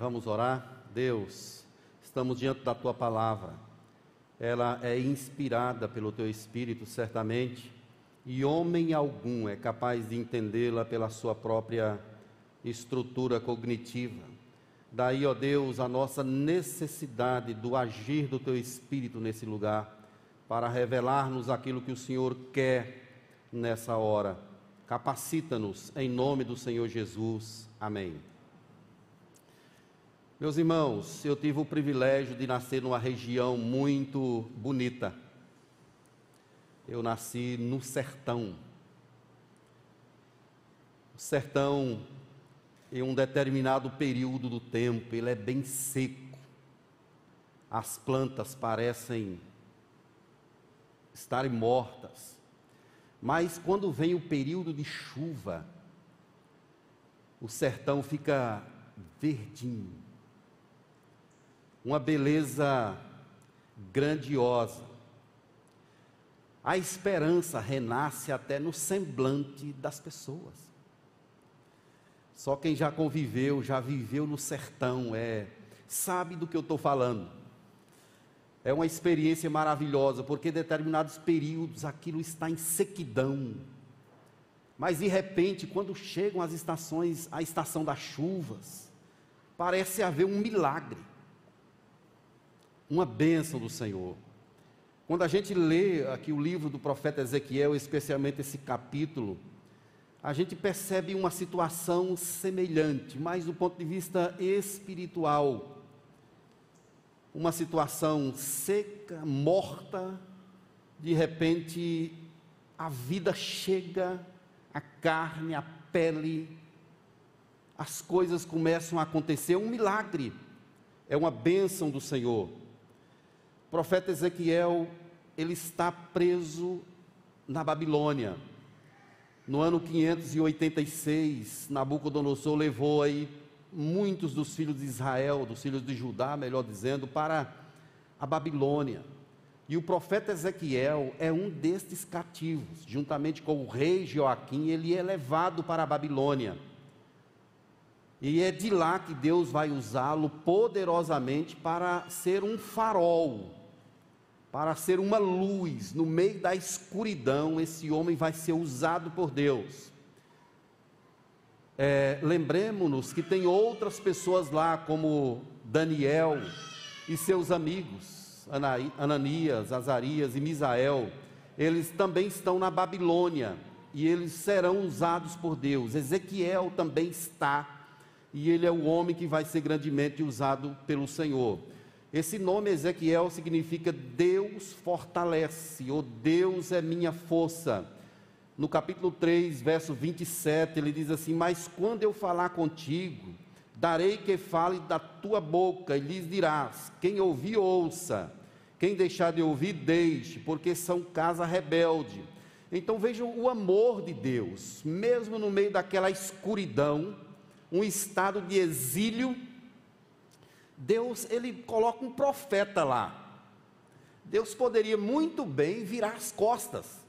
Vamos orar? Deus, estamos diante da tua palavra. Ela é inspirada pelo teu espírito, certamente, e homem algum é capaz de entendê-la pela sua própria estrutura cognitiva. Daí, ó Deus, a nossa necessidade do agir do teu espírito nesse lugar, para revelar-nos aquilo que o Senhor quer nessa hora. Capacita-nos em nome do Senhor Jesus. Amém. Meus irmãos, eu tive o privilégio de nascer numa região muito bonita. Eu nasci no sertão. O sertão, em um determinado período do tempo, ele é bem seco. As plantas parecem estarem mortas. Mas quando vem o período de chuva, o sertão fica verdinho uma beleza grandiosa. A esperança renasce até no semblante das pessoas. Só quem já conviveu, já viveu no sertão, é sabe do que eu estou falando. É uma experiência maravilhosa, porque em determinados períodos aquilo está em sequidão. Mas de repente, quando chegam as estações, a estação das chuvas, parece haver um milagre uma bênção do Senhor. Quando a gente lê aqui o livro do profeta Ezequiel, especialmente esse capítulo, a gente percebe uma situação semelhante, mas do ponto de vista espiritual. Uma situação seca, morta, de repente a vida chega, a carne, a pele, as coisas começam a acontecer, é um milagre, é uma bênção do Senhor. O profeta Ezequiel, ele está preso na Babilônia. No ano 586, Nabucodonosor levou aí muitos dos filhos de Israel, dos filhos de Judá, melhor dizendo, para a Babilônia. E o profeta Ezequiel é um destes cativos, juntamente com o rei Joaquim, ele é levado para a Babilônia. E é de lá que Deus vai usá-lo poderosamente para ser um farol para ser uma luz no meio da escuridão, esse homem vai ser usado por Deus. É, Lembremos-nos que tem outras pessoas lá, como Daniel e seus amigos, Ananias, Azarias e Misael, eles também estão na Babilônia e eles serão usados por Deus. Ezequiel também está, e ele é o homem que vai ser grandemente usado pelo Senhor. Esse nome Ezequiel significa Deus fortalece, ou Deus é minha força. No capítulo 3, verso 27, ele diz assim: Mas quando eu falar contigo, darei que fale da tua boca, e lhes dirás: Quem ouvir, ouça, quem deixar de ouvir, deixe, porque são casa rebelde. Então vejam o amor de Deus, mesmo no meio daquela escuridão, um estado de exílio Deus ele coloca um profeta lá. Deus poderia muito bem virar as costas,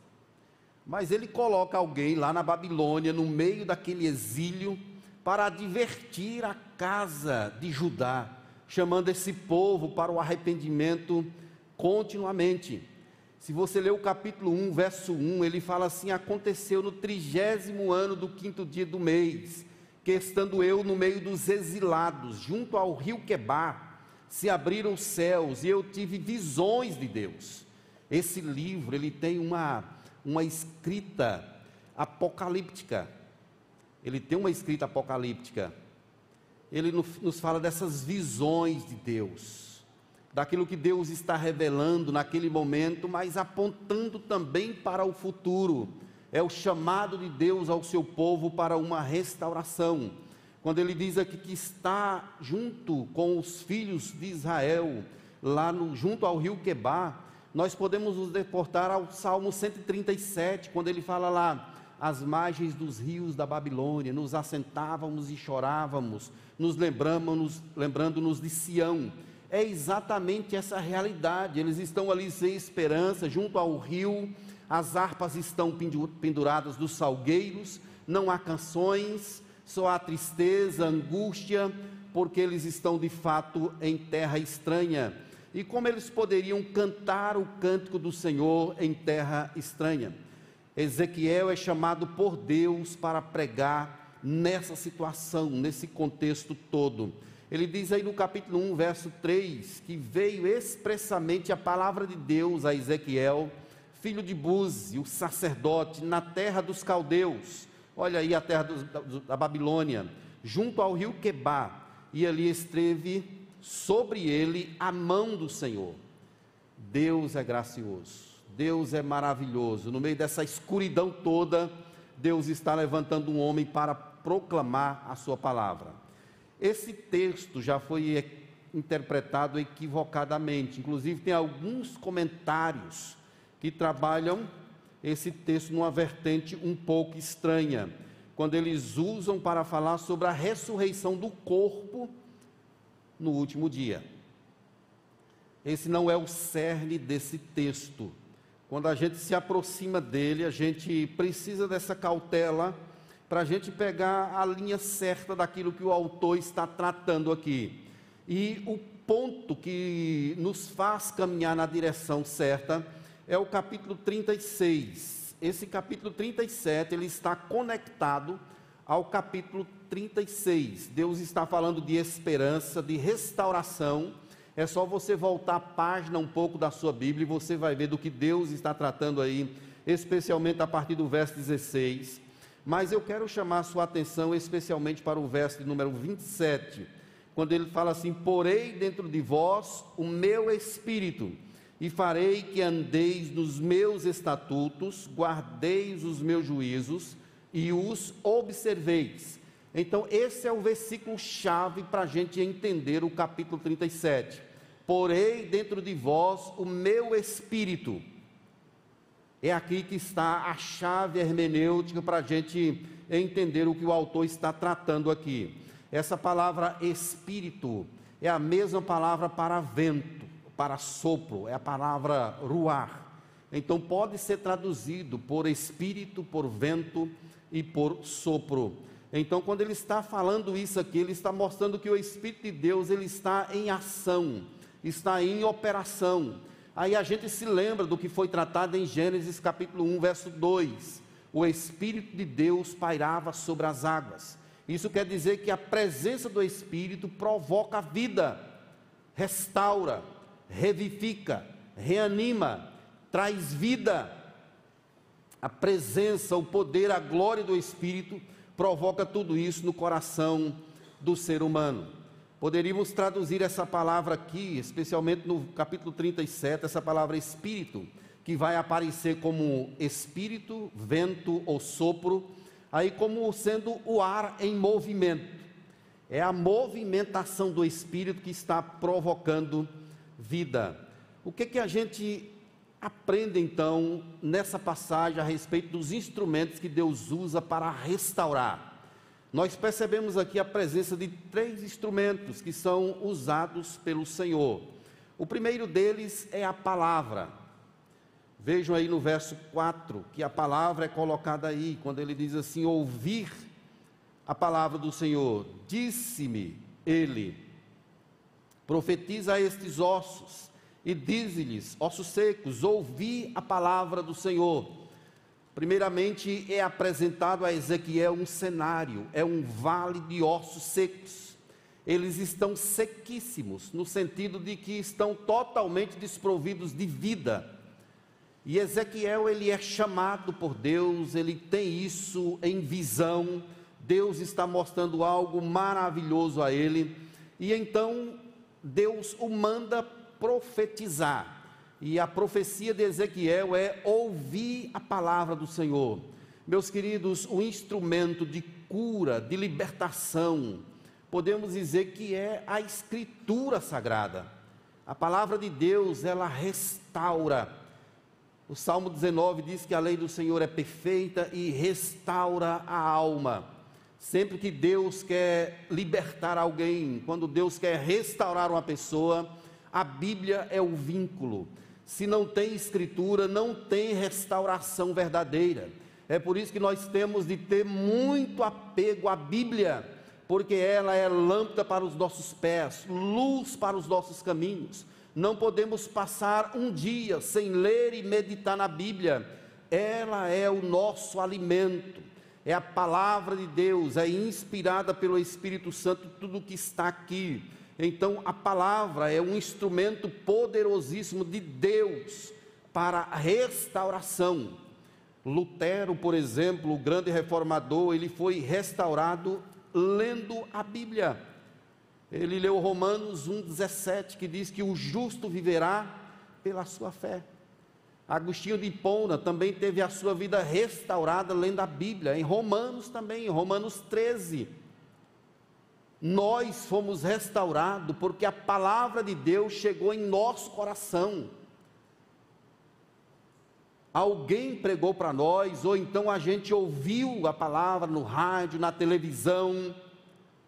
mas ele coloca alguém lá na Babilônia, no meio daquele exílio, para advertir a casa de Judá, chamando esse povo para o arrependimento continuamente. Se você ler o capítulo 1, verso 1, ele fala assim: Aconteceu no trigésimo ano do quinto dia do mês que estando eu no meio dos exilados, junto ao rio Quebar, se abriram os céus e eu tive visões de Deus. Esse livro, ele tem uma, uma escrita apocalíptica. Ele tem uma escrita apocalíptica. Ele nos fala dessas visões de Deus, daquilo que Deus está revelando naquele momento, mas apontando também para o futuro é o chamado de Deus ao seu povo para uma restauração. Quando ele diz aqui que está junto com os filhos de Israel, lá no, junto ao rio Quebar, nós podemos nos deportar ao Salmo 137, quando ele fala lá, às margens dos rios da Babilônia, nos assentávamos e chorávamos, nos lembramos, lembrando-nos de Sião. É exatamente essa realidade. Eles estão ali sem esperança, junto ao rio, as harpas estão penduradas dos salgueiros, não há canções, só há tristeza, angústia, porque eles estão de fato em terra estranha. E como eles poderiam cantar o cântico do Senhor em terra estranha? Ezequiel é chamado por Deus para pregar nessa situação, nesse contexto todo. Ele diz aí no capítulo 1, verso 3, que veio expressamente a palavra de Deus a Ezequiel, filho de Buzi, o sacerdote, na terra dos caldeus. Olha aí a terra do, da Babilônia, junto ao rio Quebá. E ali esteve sobre ele a mão do Senhor. Deus é gracioso, Deus é maravilhoso. No meio dessa escuridão toda, Deus está levantando um homem para proclamar a sua palavra. Esse texto já foi interpretado equivocadamente, inclusive tem alguns comentários que trabalham esse texto numa vertente um pouco estranha, quando eles usam para falar sobre a ressurreição do corpo no último dia. Esse não é o cerne desse texto. Quando a gente se aproxima dele, a gente precisa dessa cautela para a gente pegar a linha certa daquilo que o autor está tratando aqui. E o ponto que nos faz caminhar na direção certa é o capítulo 36. Esse capítulo 37, ele está conectado ao capítulo 36. Deus está falando de esperança, de restauração. É só você voltar a página um pouco da sua Bíblia e você vai ver do que Deus está tratando aí, especialmente a partir do verso 16. Mas eu quero chamar a sua atenção especialmente para o verso número 27, quando ele fala assim: Porei dentro de vós o meu espírito, e farei que andeis nos meus estatutos, guardeis os meus juízos e os observeis. Então, esse é o versículo chave para a gente entender o capítulo 37. Porei dentro de vós o meu espírito é aqui que está a chave hermenêutica para a gente entender o que o autor está tratando aqui. Essa palavra espírito é a mesma palavra para vento, para sopro, é a palavra ruar. Então pode ser traduzido por espírito, por vento e por sopro. Então, quando ele está falando isso aqui, ele está mostrando que o Espírito de Deus ele está em ação, está em operação. Aí a gente se lembra do que foi tratado em Gênesis capítulo 1, verso 2. O Espírito de Deus pairava sobre as águas. Isso quer dizer que a presença do Espírito provoca vida, restaura, revifica, reanima, traz vida. A presença, o poder, a glória do Espírito provoca tudo isso no coração do ser humano. Poderíamos traduzir essa palavra aqui, especialmente no capítulo 37, essa palavra espírito, que vai aparecer como espírito, vento ou sopro, aí como sendo o ar em movimento. É a movimentação do espírito que está provocando vida. O que que a gente aprende então nessa passagem a respeito dos instrumentos que Deus usa para restaurar? nós percebemos aqui a presença de três instrumentos que são usados pelo Senhor. O primeiro deles é a palavra. Vejam aí no verso 4 que a palavra é colocada aí, quando ele diz assim: ouvir a palavra do Senhor. Disse-me ele: profetiza a estes ossos e dize-lhes, ossos secos, ouvi a palavra do Senhor. Primeiramente, é apresentado a Ezequiel um cenário, é um vale de ossos secos. Eles estão sequíssimos, no sentido de que estão totalmente desprovidos de vida. E Ezequiel, ele é chamado por Deus, ele tem isso em visão. Deus está mostrando algo maravilhoso a ele. E então, Deus o manda profetizar e a profecia de Ezequiel é ouvir a palavra do Senhor. Meus queridos, o instrumento de cura, de libertação, podemos dizer que é a escritura sagrada. A palavra de Deus, ela restaura. O Salmo 19 diz que a lei do Senhor é perfeita e restaura a alma. Sempre que Deus quer libertar alguém, quando Deus quer restaurar uma pessoa, a Bíblia é o vínculo. Se não tem escritura, não tem restauração verdadeira. É por isso que nós temos de ter muito apego à Bíblia, porque ela é lâmpada para os nossos pés, luz para os nossos caminhos. Não podemos passar um dia sem ler e meditar na Bíblia. Ela é o nosso alimento, é a palavra de Deus, é inspirada pelo Espírito Santo tudo que está aqui. Então, a palavra é um instrumento poderosíssimo de Deus para a restauração. Lutero, por exemplo, o grande reformador, ele foi restaurado lendo a Bíblia. Ele leu Romanos 1,17, que diz que o justo viverá pela sua fé. Agostinho de Hipona também teve a sua vida restaurada lendo a Bíblia, em Romanos também, em Romanos 13. Nós fomos restaurados porque a palavra de Deus chegou em nosso coração. Alguém pregou para nós, ou então a gente ouviu a palavra no rádio, na televisão,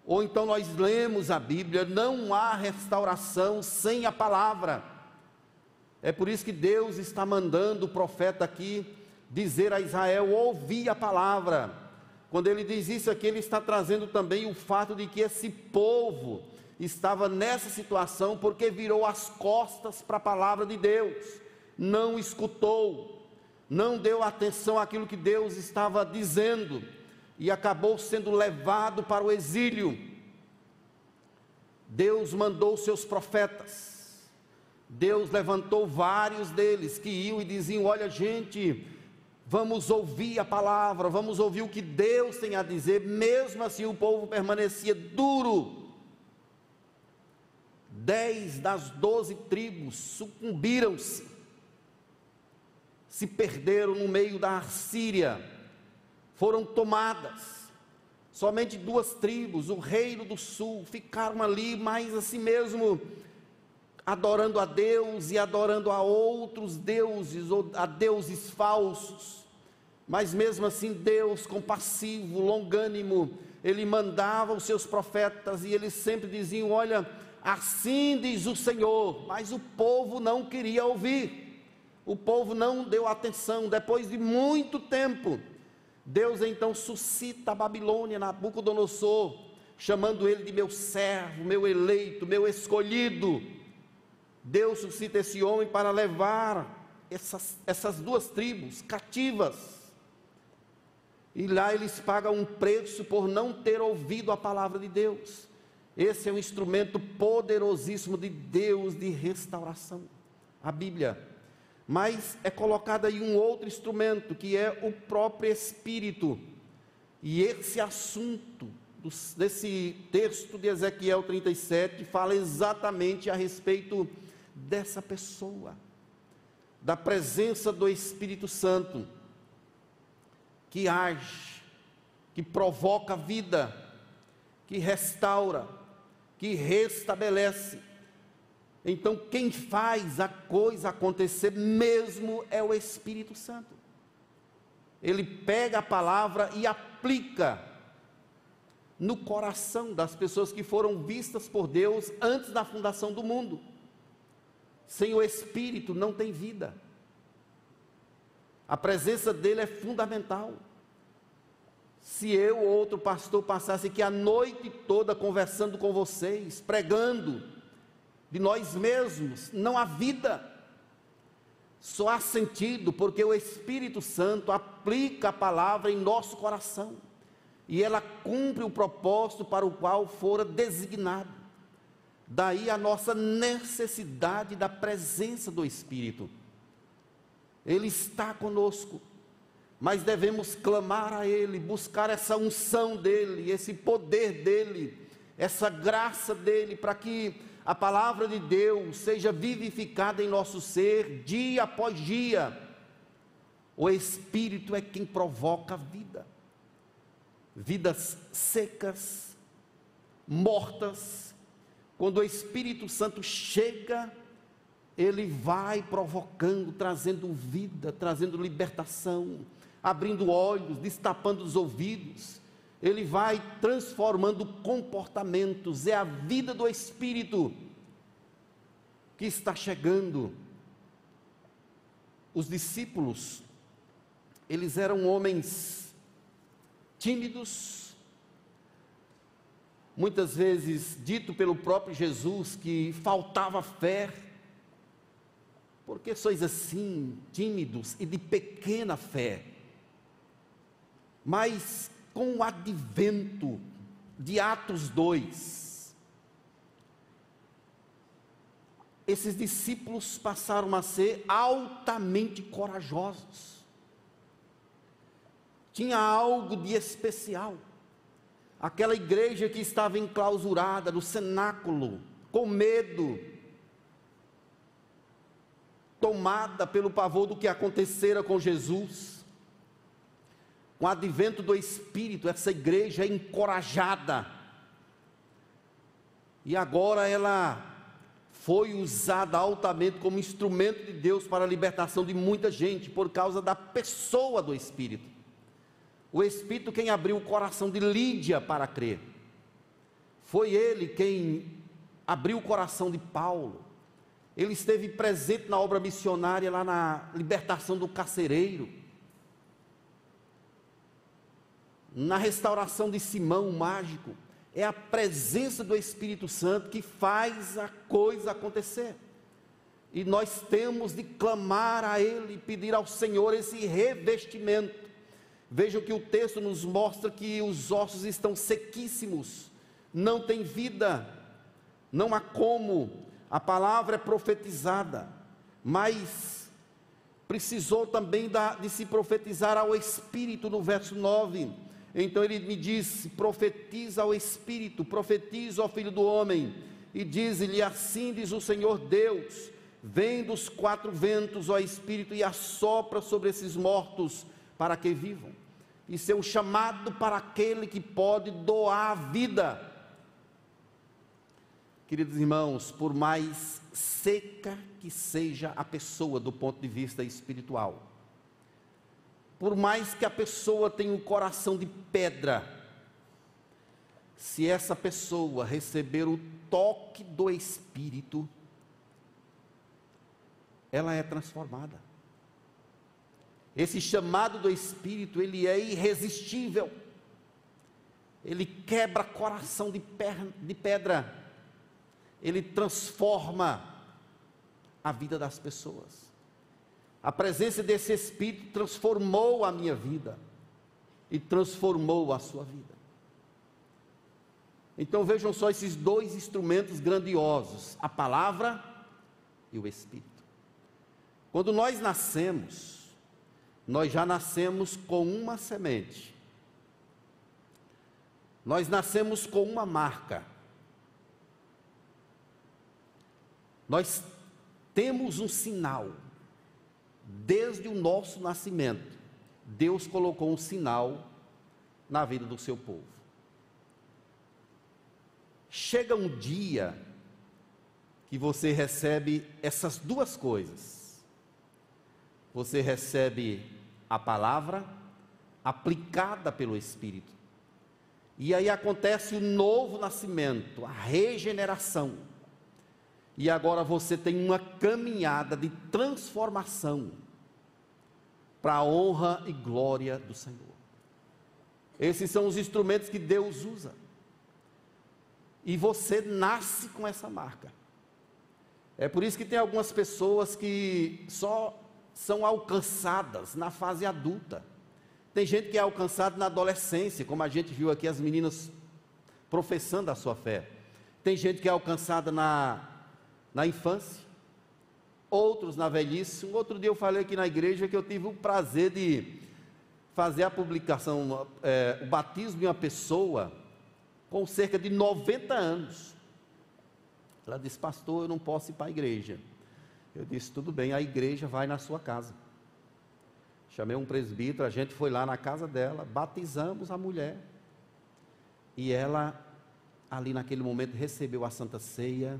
ou então nós lemos a Bíblia, não há restauração sem a palavra. É por isso que Deus está mandando o profeta aqui dizer a Israel: ouvir a palavra. Quando ele diz isso aqui, ele está trazendo também o fato de que esse povo estava nessa situação porque virou as costas para a palavra de Deus, não escutou, não deu atenção àquilo que Deus estava dizendo e acabou sendo levado para o exílio. Deus mandou seus profetas, Deus levantou vários deles que iam e diziam: Olha, gente, vamos ouvir a palavra, vamos ouvir o que Deus tem a dizer. Mesmo assim, o povo permanecia duro. Dez das doze tribos sucumbiram-se, se perderam no meio da Síria foram tomadas. Somente duas tribos, o reino do sul, ficaram ali, mas assim mesmo, adorando a Deus e adorando a outros deuses, ou a deuses falsos. Mas mesmo assim, Deus, compassivo, longânimo, ele mandava os seus profetas e eles sempre diziam: Olha, assim diz o Senhor, mas o povo não queria ouvir, o povo não deu atenção. Depois de muito tempo, Deus então suscita a Babilônia, Nabucodonosor, chamando ele de meu servo, meu eleito, meu escolhido. Deus suscita esse homem para levar essas, essas duas tribos cativas. E lá eles pagam um preço por não ter ouvido a palavra de Deus. Esse é um instrumento poderosíssimo de Deus de restauração. A Bíblia mas é colocado aí um outro instrumento, que é o próprio Espírito. E esse assunto desse texto de Ezequiel 37 fala exatamente a respeito dessa pessoa, da presença do Espírito Santo, que age, que provoca vida, que restaura, que restabelece então, quem faz a coisa acontecer mesmo é o Espírito Santo. Ele pega a palavra e aplica no coração das pessoas que foram vistas por Deus antes da fundação do mundo. Sem o Espírito não tem vida. A presença dele é fundamental. Se eu ou outro pastor passasse aqui a noite toda conversando com vocês, pregando, de nós mesmos, não há vida. Só há sentido porque o Espírito Santo aplica a palavra em nosso coração e ela cumpre o propósito para o qual fora designado. Daí a nossa necessidade da presença do Espírito. Ele está conosco, mas devemos clamar a Ele, buscar essa unção dEle, esse poder dEle, essa graça dEle, para que a palavra de Deus seja vivificada em nosso ser dia após dia. O Espírito é quem provoca a vida. Vidas secas, mortas, quando o Espírito Santo chega, ele vai provocando, trazendo vida, trazendo libertação, abrindo olhos, destapando os ouvidos, ele vai transformando comportamentos, é a vida do Espírito que está chegando. Os discípulos, eles eram homens tímidos, muitas vezes dito pelo próprio Jesus que faltava fé. Por que sois assim, tímidos e de pequena fé? Mas com o advento de Atos 2, esses discípulos passaram a ser altamente corajosos. Tinha algo de especial. Aquela igreja que estava enclausurada no cenáculo, com medo, tomada pelo pavor do que acontecera com Jesus. Com o advento do Espírito, essa igreja é encorajada. E agora ela foi usada altamente como instrumento de Deus para a libertação de muita gente, por causa da pessoa do Espírito. O Espírito quem abriu o coração de Lídia para crer. Foi ele quem abriu o coração de Paulo. Ele esteve presente na obra missionária lá na libertação do carcereiro, na restauração de Simão o mágico. É a presença do Espírito Santo que faz a coisa acontecer. E nós temos de clamar a Ele, pedir ao Senhor esse revestimento. Vejam que o texto nos mostra que os ossos estão sequíssimos, não tem vida, não há como a palavra é profetizada, mas precisou também de se profetizar ao Espírito no verso 9. Então ele me diz: profetiza ao Espírito, profetiza ao Filho do Homem, e diz-lhe: Assim diz o Senhor Deus: Vem dos quatro ventos, ó Espírito, e assopra sobre esses mortos, para que vivam. Isso é um chamado para aquele que pode doar a vida Queridos irmãos, por mais seca que seja a pessoa do ponto de vista espiritual, por mais que a pessoa tenha um coração de pedra, se essa pessoa receber o toque do Espírito, ela é transformada. Esse chamado do Espírito, ele é irresistível. Ele quebra coração de, de pedra ele transforma a vida das pessoas. A presença desse Espírito transformou a minha vida e transformou a sua vida. Então vejam só esses dois instrumentos grandiosos: a palavra e o Espírito. Quando nós nascemos, nós já nascemos com uma semente, nós nascemos com uma marca. Nós temos um sinal, desde o nosso nascimento, Deus colocou um sinal na vida do seu povo. Chega um dia que você recebe essas duas coisas. Você recebe a palavra aplicada pelo Espírito. E aí acontece o novo nascimento, a regeneração e agora você tem uma caminhada de transformação para a honra e glória do Senhor. Esses são os instrumentos que Deus usa. E você nasce com essa marca. É por isso que tem algumas pessoas que só são alcançadas na fase adulta. Tem gente que é alcançada na adolescência, como a gente viu aqui as meninas professando a sua fé. Tem gente que é alcançada na na infância, outros na velhice. Um outro dia eu falei aqui na igreja que eu tive o prazer de fazer a publicação, é, o batismo de uma pessoa com cerca de 90 anos. Ela disse, pastor, eu não posso ir para a igreja. Eu disse, tudo bem, a igreja vai na sua casa. Chamei um presbítero, a gente foi lá na casa dela, batizamos a mulher. E ela, ali naquele momento, recebeu a Santa Ceia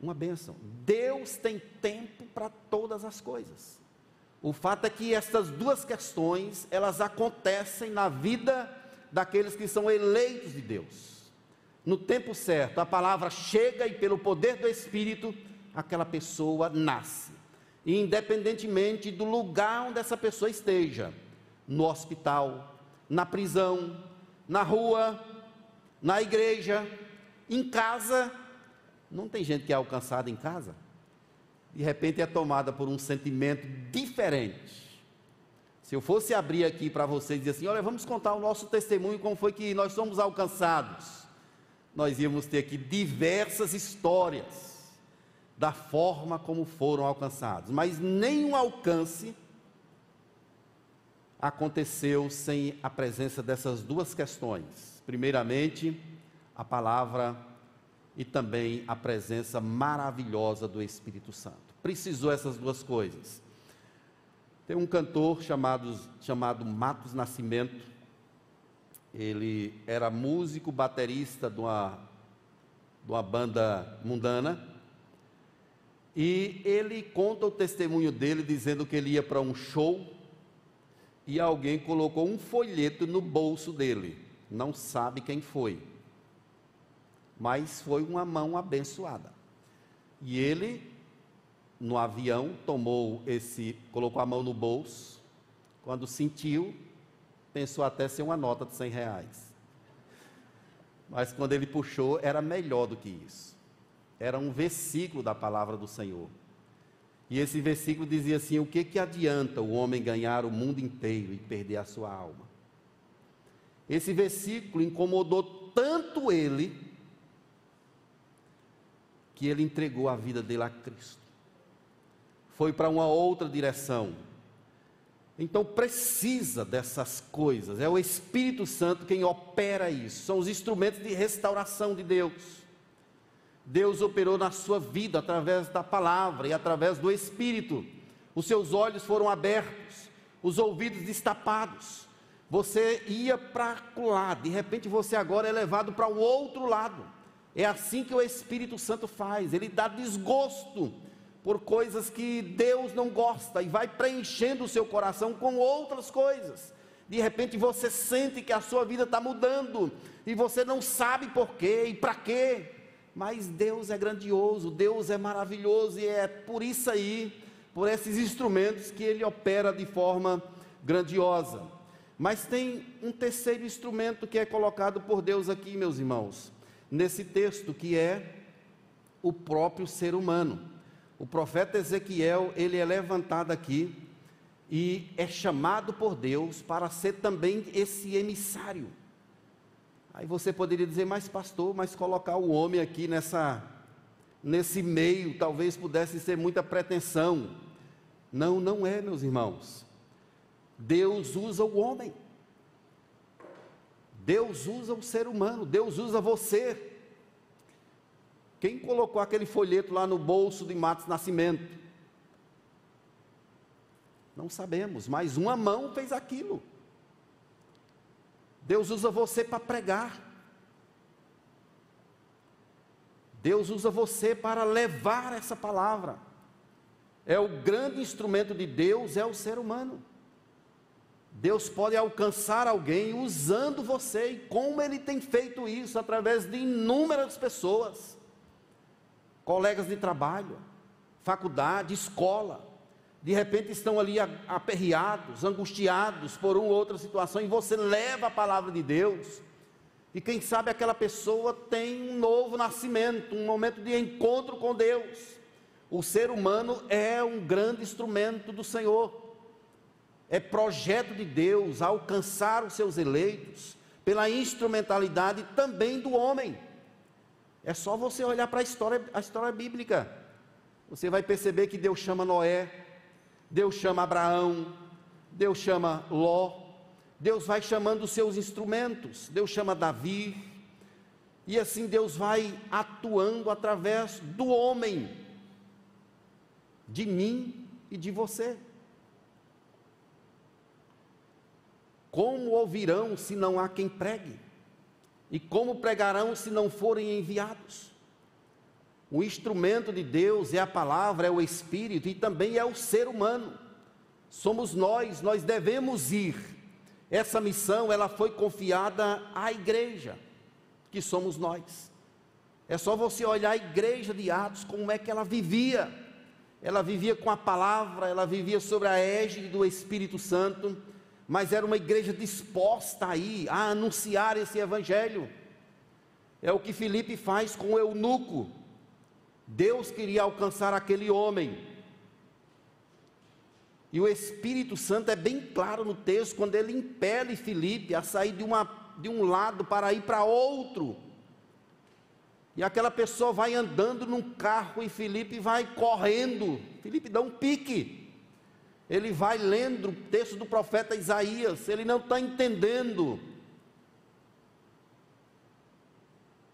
uma bênção. Deus tem tempo para todas as coisas. O fato é que essas duas questões, elas acontecem na vida daqueles que são eleitos de Deus. No tempo certo, a palavra chega e pelo poder do Espírito, aquela pessoa nasce. Independentemente do lugar onde essa pessoa esteja, no hospital, na prisão, na rua, na igreja, Em casa, não tem gente que é alcançada em casa? De repente é tomada por um sentimento diferente. Se eu fosse abrir aqui para vocês e dizer assim: olha, vamos contar o nosso testemunho, como foi que nós somos alcançados. Nós íamos ter aqui diversas histórias da forma como foram alcançados, mas nenhum alcance aconteceu sem a presença dessas duas questões. Primeiramente, a palavra e também a presença maravilhosa do Espírito Santo. Precisou essas duas coisas. Tem um cantor chamado, chamado Matos Nascimento. Ele era músico, baterista de uma, de uma banda mundana. E ele conta o testemunho dele dizendo que ele ia para um show e alguém colocou um folheto no bolso dele. Não sabe quem foi. Mas foi uma mão abençoada. E ele no avião, tomou esse, colocou a mão no bolso, quando sentiu, pensou até ser uma nota de 100 reais. Mas quando ele puxou, era melhor do que isso. Era um versículo da palavra do Senhor. E esse versículo dizia assim: O que, que adianta o homem ganhar o mundo inteiro e perder a sua alma? Esse versículo incomodou tanto ele, que ele entregou a vida dele a Cristo foi para uma outra direção. Então precisa dessas coisas, é o Espírito Santo quem opera isso, são os instrumentos de restauração de Deus. Deus operou na sua vida através da palavra e através do Espírito. Os seus olhos foram abertos, os ouvidos destapados. Você ia para lá, de repente você agora é levado para o outro lado. É assim que o Espírito Santo faz, ele dá desgosto por coisas que Deus não gosta e vai preenchendo o seu coração com outras coisas. De repente você sente que a sua vida está mudando e você não sabe por quê e para quê. Mas Deus é grandioso, Deus é maravilhoso e é por isso aí, por esses instrumentos que Ele opera de forma grandiosa. Mas tem um terceiro instrumento que é colocado por Deus aqui, meus irmãos, nesse texto, que é o próprio ser humano o profeta Ezequiel, ele é levantado aqui e é chamado por Deus para ser também esse emissário. Aí você poderia dizer, mas pastor, mas colocar o homem aqui nessa nesse meio talvez pudesse ser muita pretensão. Não, não é, meus irmãos. Deus usa o homem. Deus usa o ser humano, Deus usa você. Quem colocou aquele folheto lá no bolso de Matos Nascimento? Não sabemos, mas uma mão fez aquilo. Deus usa você para pregar. Deus usa você para levar essa palavra. É o grande instrumento de Deus, é o ser humano. Deus pode alcançar alguém usando você, e como Ele tem feito isso através de inúmeras pessoas colegas de trabalho, faculdade, escola, de repente estão ali aperreados, angustiados por uma ou outra situação, e você leva a palavra de Deus, e quem sabe aquela pessoa tem um novo nascimento, um momento de encontro com Deus. O ser humano é um grande instrumento do Senhor, é projeto de Deus alcançar os seus eleitos, pela instrumentalidade também do homem. É só você olhar para a história, a história bíblica. Você vai perceber que Deus chama Noé, Deus chama Abraão, Deus chama Ló, Deus vai chamando os seus instrumentos, Deus chama Davi, e assim Deus vai atuando através do homem, de mim e de você. Como ouvirão se não há quem pregue? E como pregarão se não forem enviados? O instrumento de Deus é a palavra, é o Espírito e também é o ser humano. Somos nós, nós devemos ir. Essa missão, ela foi confiada à igreja, que somos nós. É só você olhar a igreja de Atos, como é que ela vivia. Ela vivia com a palavra, ela vivia sobre a égide do Espírito Santo mas era uma igreja disposta aí a anunciar esse evangelho. É o que Filipe faz com o eunuco. Deus queria alcançar aquele homem. E o Espírito Santo é bem claro no texto quando ele impele Filipe a sair de, uma, de um lado para ir para outro. E aquela pessoa vai andando num carro e Felipe vai correndo. Felipe dá um pique. Ele vai lendo o texto do profeta Isaías, ele não está entendendo.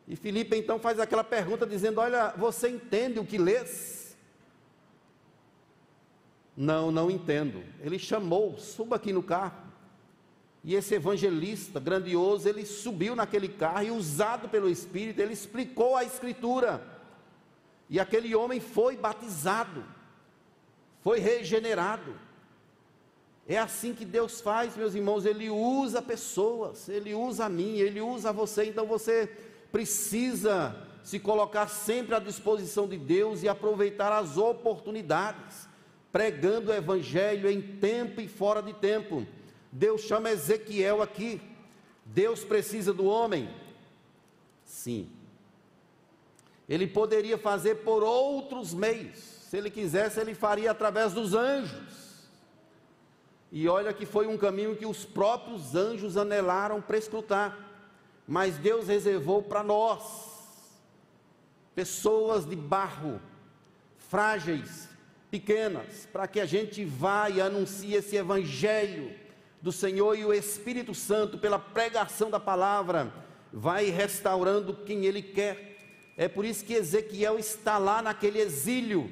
E Felipe então faz aquela pergunta dizendo: Olha, você entende o que lês? Não, não entendo. Ele chamou, suba aqui no carro. E esse evangelista grandioso, ele subiu naquele carro e, usado pelo Espírito, ele explicou a Escritura. E aquele homem foi batizado, foi regenerado. É assim que Deus faz, meus irmãos, Ele usa pessoas, Ele usa a mim, Ele usa você, então você precisa se colocar sempre à disposição de Deus e aproveitar as oportunidades, pregando o Evangelho em tempo e fora de tempo. Deus chama Ezequiel aqui. Deus precisa do homem? Sim. Ele poderia fazer por outros meios. Se ele quisesse, ele faria através dos anjos. E olha que foi um caminho que os próprios anjos anelaram para escrutar. Mas Deus reservou para nós, pessoas de barro, frágeis, pequenas, para que a gente vá e anuncie esse evangelho do Senhor e o Espírito Santo, pela pregação da palavra, vai restaurando quem Ele quer. É por isso que Ezequiel está lá naquele exílio,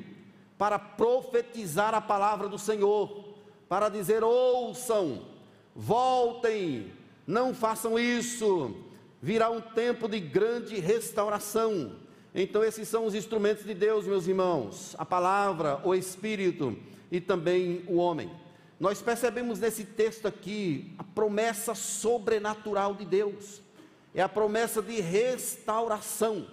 para profetizar a palavra do Senhor, para dizer: ouçam, voltem, não façam isso, virá um tempo de grande restauração. Então, esses são os instrumentos de Deus, meus irmãos: a palavra, o Espírito e também o homem nós percebemos nesse texto aqui a promessa sobrenatural de Deus, é a promessa de restauração.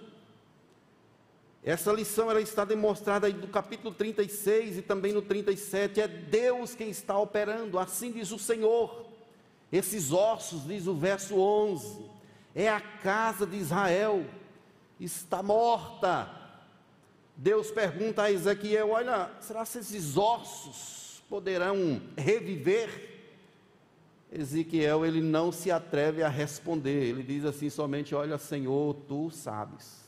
Essa lição ela está demonstrada aí no capítulo 36 e também no 37. É Deus quem está operando, assim diz o Senhor. Esses ossos, diz o verso 11, é a casa de Israel, está morta. Deus pergunta a Ezequiel: Olha, será que esses ossos poderão reviver? Ezequiel ele não se atreve a responder, ele diz assim somente: Olha, Senhor, tu sabes.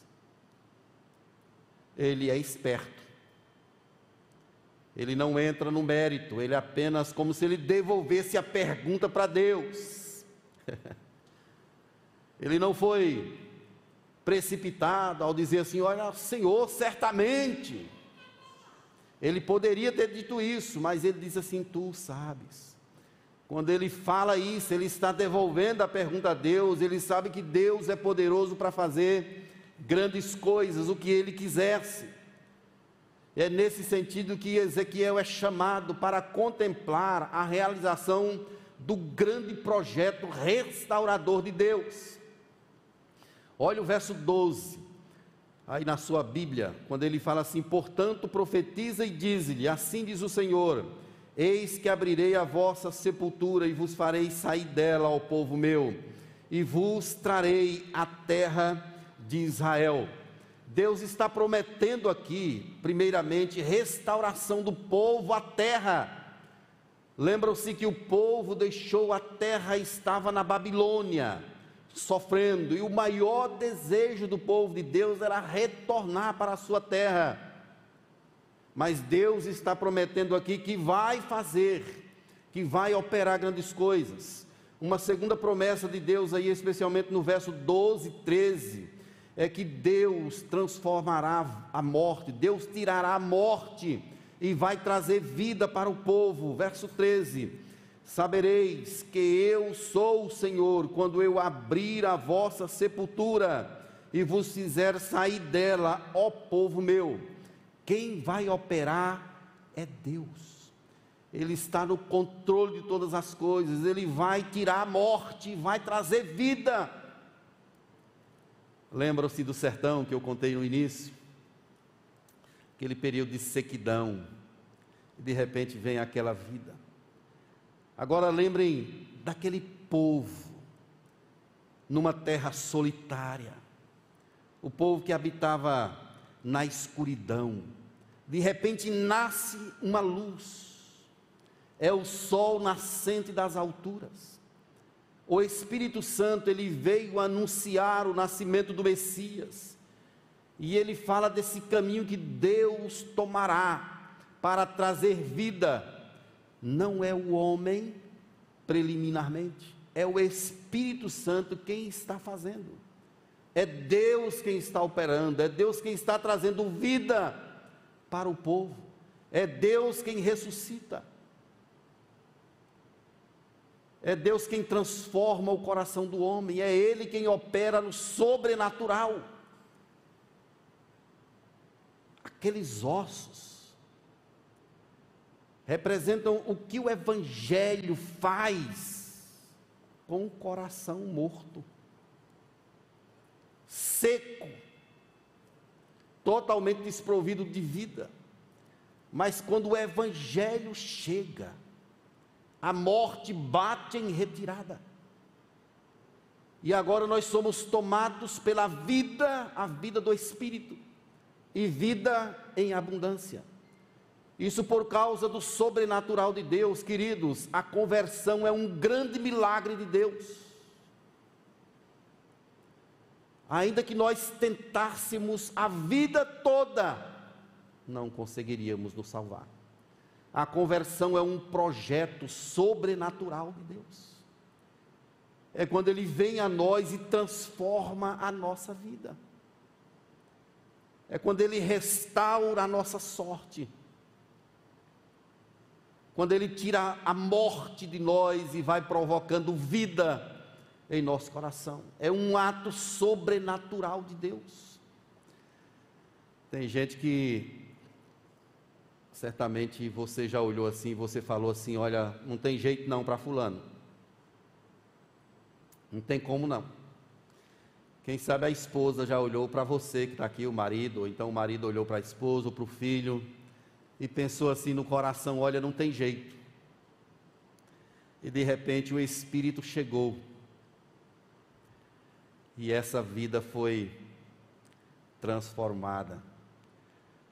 Ele é esperto, ele não entra no mérito, ele apenas como se ele devolvesse a pergunta para Deus. ele não foi precipitado ao dizer assim: Olha, Senhor, certamente. Ele poderia ter dito isso, mas ele diz assim: Tu sabes. Quando ele fala isso, ele está devolvendo a pergunta a Deus, ele sabe que Deus é poderoso para fazer grandes coisas, o que ele quisesse. É nesse sentido que Ezequiel é chamado para contemplar a realização do grande projeto restaurador de Deus. Olha o verso 12 aí na sua Bíblia, quando ele fala assim: Portanto, profetiza e diz-lhe: Assim diz o Senhor: Eis que abrirei a vossa sepultura e vos farei sair dela, ao povo meu, e vos trarei a terra de Israel. Deus está prometendo aqui, primeiramente, restauração do povo à terra. Lembram-se que o povo deixou a terra, estava na Babilônia sofrendo, e o maior desejo do povo de Deus era retornar para a sua terra. Mas Deus está prometendo aqui que vai fazer, que vai operar grandes coisas. Uma segunda promessa de Deus aí, especialmente no verso 12 e 13, é que Deus transformará a morte, Deus tirará a morte e vai trazer vida para o povo. Verso 13 Sabereis que eu sou o Senhor quando eu abrir a vossa sepultura e vos fizer sair dela, ó povo meu. Quem vai operar é Deus. Ele está no controle de todas as coisas, ele vai tirar a morte, vai trazer vida. Lembram-se do sertão que eu contei no início? Aquele período de sequidão, de repente vem aquela vida. Agora lembrem daquele povo, numa terra solitária, o povo que habitava na escuridão. De repente nasce uma luz, é o sol nascente das alturas. O Espírito Santo, ele veio anunciar o nascimento do Messias. E ele fala desse caminho que Deus tomará para trazer vida. Não é o homem preliminarmente, é o Espírito Santo quem está fazendo. É Deus quem está operando, é Deus quem está trazendo vida para o povo, é Deus quem ressuscita, é Deus quem transforma o coração do homem, é Ele quem opera no sobrenatural. Aqueles ossos representam o que o Evangelho faz com o coração morto seco, totalmente desprovido de vida. Mas quando o Evangelho chega, a morte bate em retirada. E agora nós somos tomados pela vida, a vida do Espírito, e vida em abundância. Isso por causa do sobrenatural de Deus, queridos. A conversão é um grande milagre de Deus ainda que nós tentássemos a vida toda, não conseguiríamos nos salvar. A conversão é um projeto sobrenatural de Deus. É quando Ele vem a nós e transforma a nossa vida. É quando Ele restaura a nossa sorte. Quando Ele tira a morte de nós e vai provocando vida em nosso coração. É um ato sobrenatural de Deus. Tem gente que certamente você já olhou assim, você falou assim, olha, não tem jeito não para fulano. Não tem como não. Quem sabe a esposa já olhou para você que está aqui, o marido, ou então o marido olhou para a esposa ou para o filho e pensou assim no coração: olha, não tem jeito. E de repente o Espírito chegou e essa vida foi transformada.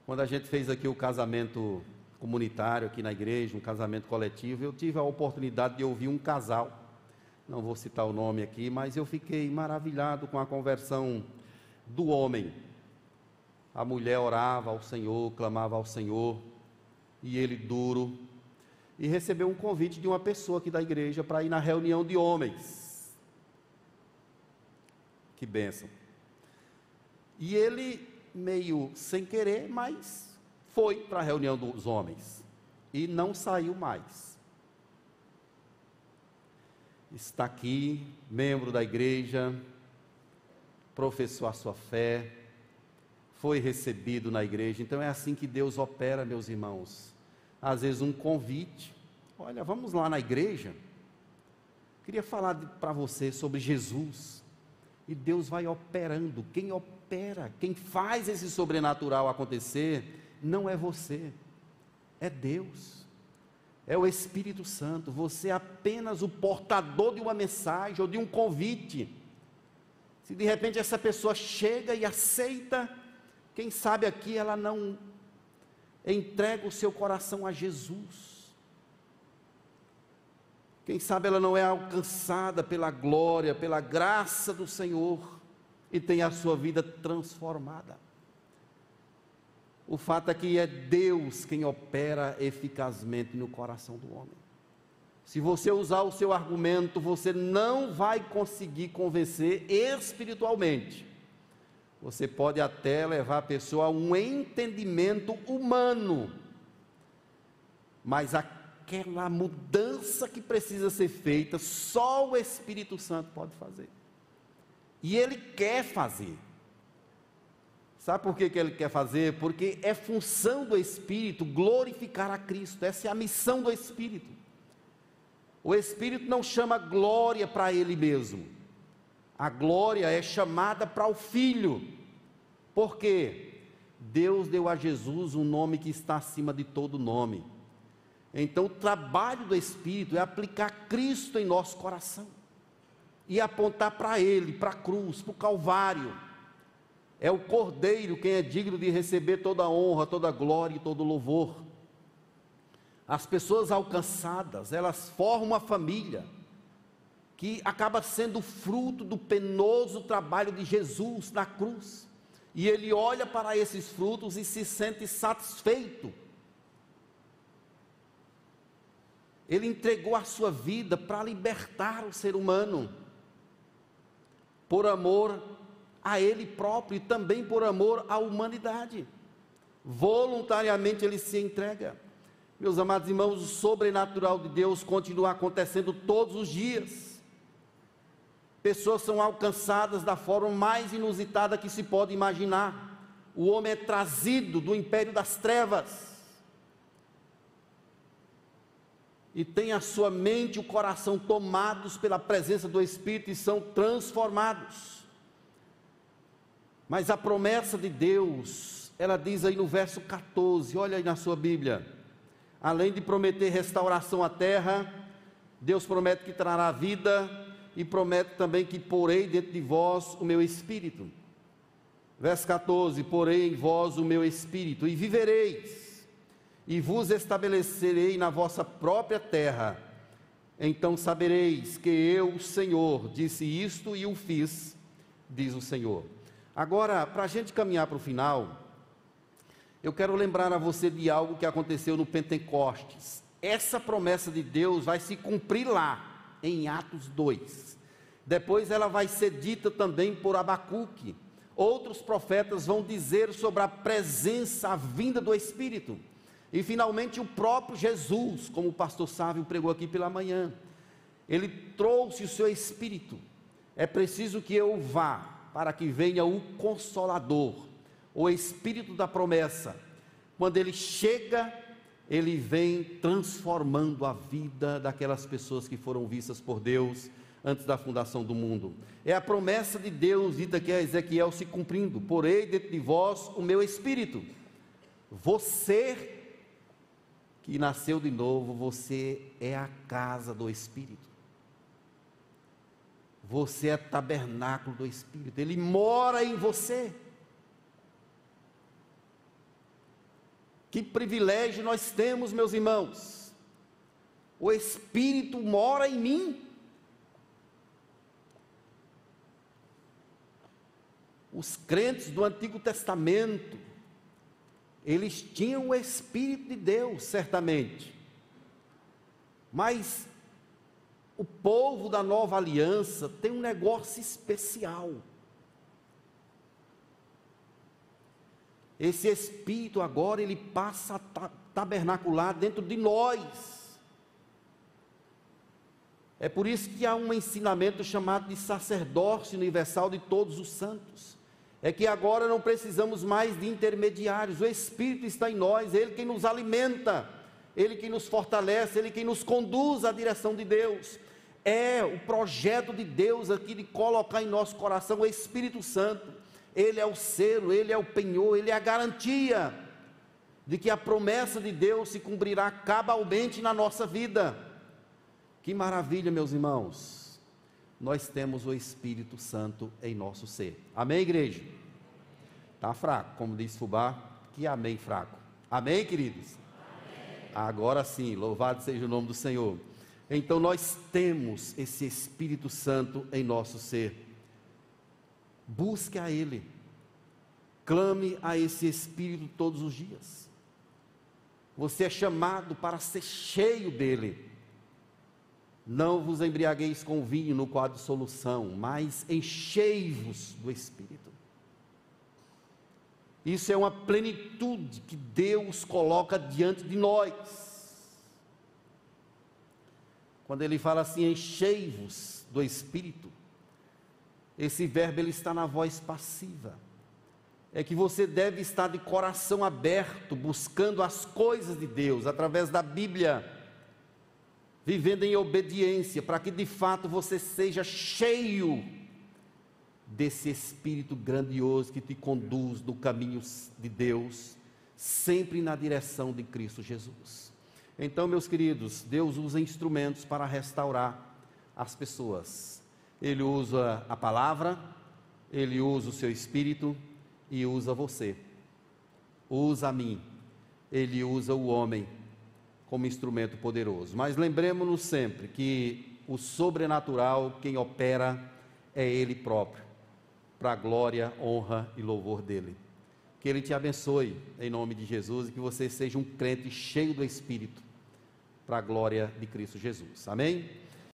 Quando a gente fez aqui o casamento comunitário aqui na igreja, um casamento coletivo, eu tive a oportunidade de ouvir um casal. Não vou citar o nome aqui, mas eu fiquei maravilhado com a conversão do homem. A mulher orava ao Senhor, clamava ao Senhor, e ele duro, e recebeu um convite de uma pessoa aqui da igreja para ir na reunião de homens. Que bênção. E ele, meio sem querer, mas foi para a reunião dos homens e não saiu mais. Está aqui, membro da igreja, professou a sua fé, foi recebido na igreja. Então é assim que Deus opera, meus irmãos. Às vezes um convite, olha, vamos lá na igreja. Queria falar para você sobre Jesus. E Deus vai operando. Quem opera, quem faz esse sobrenatural acontecer, não é você, é Deus. É o Espírito Santo. Você é apenas o portador de uma mensagem ou de um convite. Se de repente essa pessoa chega e aceita, quem sabe aqui ela não entrega o seu coração a Jesus. Quem sabe ela não é alcançada pela glória, pela graça do Senhor e tem a sua vida transformada. O fato é que é Deus quem opera eficazmente no coração do homem. Se você usar o seu argumento, você não vai conseguir convencer espiritualmente. Você pode até levar a pessoa a um entendimento humano, mas aquela mudança que precisa ser feita, só o Espírito Santo pode fazer. E ele quer fazer. Sabe por que, que ele quer fazer? Porque é função do Espírito glorificar a Cristo. Essa é a missão do Espírito. O Espírito não chama glória para ele mesmo. A glória é chamada para o Filho. Por quê? Deus deu a Jesus um nome que está acima de todo nome. Então, o trabalho do Espírito é aplicar Cristo em nosso coração e apontar para Ele, para a cruz, para o Calvário. É o Cordeiro quem é digno de receber toda a honra, toda a glória e todo o louvor. As pessoas alcançadas, elas formam uma família que acaba sendo fruto do penoso trabalho de Jesus na cruz. E ele olha para esses frutos e se sente satisfeito. Ele entregou a sua vida para libertar o ser humano, por amor a ele próprio e também por amor à humanidade. Voluntariamente ele se entrega. Meus amados irmãos, o sobrenatural de Deus continua acontecendo todos os dias. Pessoas são alcançadas da forma mais inusitada que se pode imaginar. O homem é trazido do império das trevas e tem a sua mente e o coração tomados pela presença do Espírito e são transformados. Mas a promessa de Deus, ela diz aí no verso 14, olha aí na sua Bíblia, além de prometer restauração à terra, Deus promete que trará vida e promete também que porei dentro de vós o meu espírito. Verso 14: Porei em vós o meu espírito e vivereis e vos estabelecerei na vossa própria terra. Então sabereis que eu, o Senhor, disse isto e o fiz, diz o Senhor. Agora, para a gente caminhar para o final, eu quero lembrar a você de algo que aconteceu no Pentecostes. Essa promessa de Deus vai se cumprir lá, em Atos 2. Depois ela vai ser dita também por Abacuque. Outros profetas vão dizer sobre a presença, a vinda do Espírito. E finalmente o próprio Jesus, como o pastor Sávio pregou aqui pela manhã, ele trouxe o seu espírito. É preciso que eu vá para que venha o consolador, o espírito da promessa. Quando ele chega, ele vem transformando a vida daquelas pessoas que foram vistas por Deus antes da fundação do mundo. É a promessa de Deus dita que é Ezequiel se cumprindo: porei dentro de vós o meu espírito. Você que nasceu de novo, você é a casa do Espírito. Você é tabernáculo do Espírito, ele mora em você. Que privilégio nós temos, meus irmãos. O Espírito mora em mim. Os crentes do Antigo Testamento, eles tinham o Espírito de Deus, certamente. Mas o povo da nova aliança tem um negócio especial. Esse Espírito agora ele passa a tabernacular dentro de nós. É por isso que há um ensinamento chamado de sacerdócio universal de todos os santos é que agora não precisamos mais de intermediários, o Espírito está em nós, Ele quem nos alimenta, Ele quem nos fortalece, Ele quem nos conduz à direção de Deus. É o projeto de Deus aqui de colocar em nosso coração o Espírito Santo. Ele é o selo, Ele é o penhor, Ele é a garantia de que a promessa de Deus se cumprirá cabalmente na nossa vida. Que maravilha, meus irmãos nós temos o Espírito Santo em nosso ser. Amém, igreja? Está fraco, como diz Fubá, que amém fraco. Amém, queridos? Amém. Agora sim, louvado seja o nome do Senhor. Então nós temos esse Espírito Santo em nosso ser. Busque a Ele. Clame a esse Espírito todos os dias. Você é chamado para ser cheio dele. Não vos embriagueis com vinho no qual há dissolução, mas enchei-vos do Espírito. Isso é uma plenitude que Deus coloca diante de nós. Quando ele fala assim, enchei-vos do Espírito, esse verbo ele está na voz passiva. É que você deve estar de coração aberto, buscando as coisas de Deus através da Bíblia vivendo em obediência, para que de fato você seja cheio desse Espírito grandioso que te conduz no caminho de Deus, sempre na direção de Cristo Jesus. Então, meus queridos, Deus usa instrumentos para restaurar as pessoas. Ele usa a palavra, ele usa o seu espírito e usa você, usa a mim, ele usa o homem como instrumento poderoso. Mas lembremos-nos sempre que o sobrenatural, quem opera é Ele próprio, para a glória, honra e louvor dele. Que Ele te abençoe em nome de Jesus e que você seja um crente cheio do Espírito, para a glória de Cristo Jesus. Amém?